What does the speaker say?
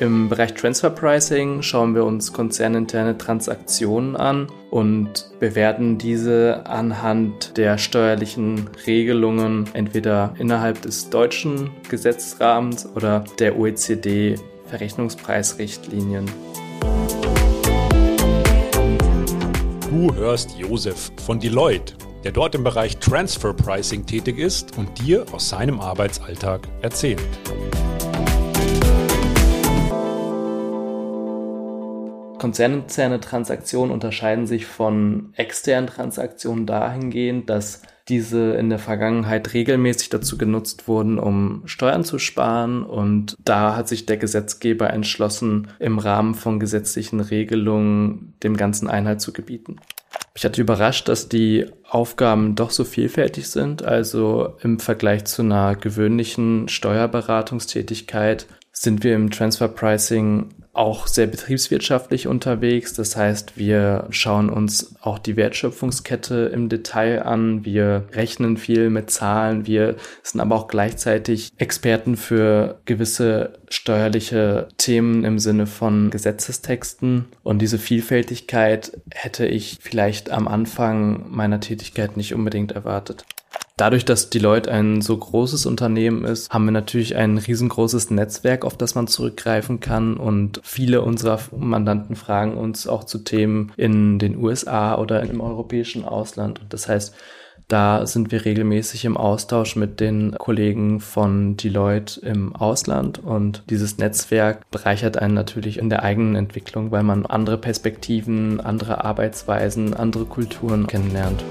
Im Bereich Transfer Pricing schauen wir uns konzerninterne Transaktionen an und bewerten diese anhand der steuerlichen Regelungen entweder innerhalb des deutschen Gesetzrahmens oder der OECD Verrechnungspreisrichtlinien. Du hörst Josef von Deloitte, der dort im Bereich Transfer Pricing tätig ist und dir aus seinem Arbeitsalltag erzählt. Konzerninterne Transaktionen unterscheiden sich von externen Transaktionen dahingehend, dass diese in der Vergangenheit regelmäßig dazu genutzt wurden, um Steuern zu sparen. Und da hat sich der Gesetzgeber entschlossen, im Rahmen von gesetzlichen Regelungen dem ganzen Einhalt zu gebieten. Ich hatte überrascht, dass die Aufgaben doch so vielfältig sind. Also im Vergleich zu einer gewöhnlichen Steuerberatungstätigkeit sind wir im Transfer Pricing auch sehr betriebswirtschaftlich unterwegs. Das heißt, wir schauen uns auch die Wertschöpfungskette im Detail an. Wir rechnen viel mit Zahlen. Wir sind aber auch gleichzeitig Experten für gewisse steuerliche Themen im Sinne von Gesetzestexten. Und diese Vielfältigkeit hätte ich vielleicht am Anfang meiner Tätigkeit nicht unbedingt erwartet. Dadurch, dass Deloitte ein so großes Unternehmen ist, haben wir natürlich ein riesengroßes Netzwerk, auf das man zurückgreifen kann. Und viele unserer Mandanten fragen uns auch zu Themen in den USA oder im europäischen Ausland. Das heißt, da sind wir regelmäßig im Austausch mit den Kollegen von Deloitte im Ausland und dieses Netzwerk bereichert einen natürlich in der eigenen Entwicklung, weil man andere Perspektiven, andere Arbeitsweisen, andere Kulturen kennenlernt.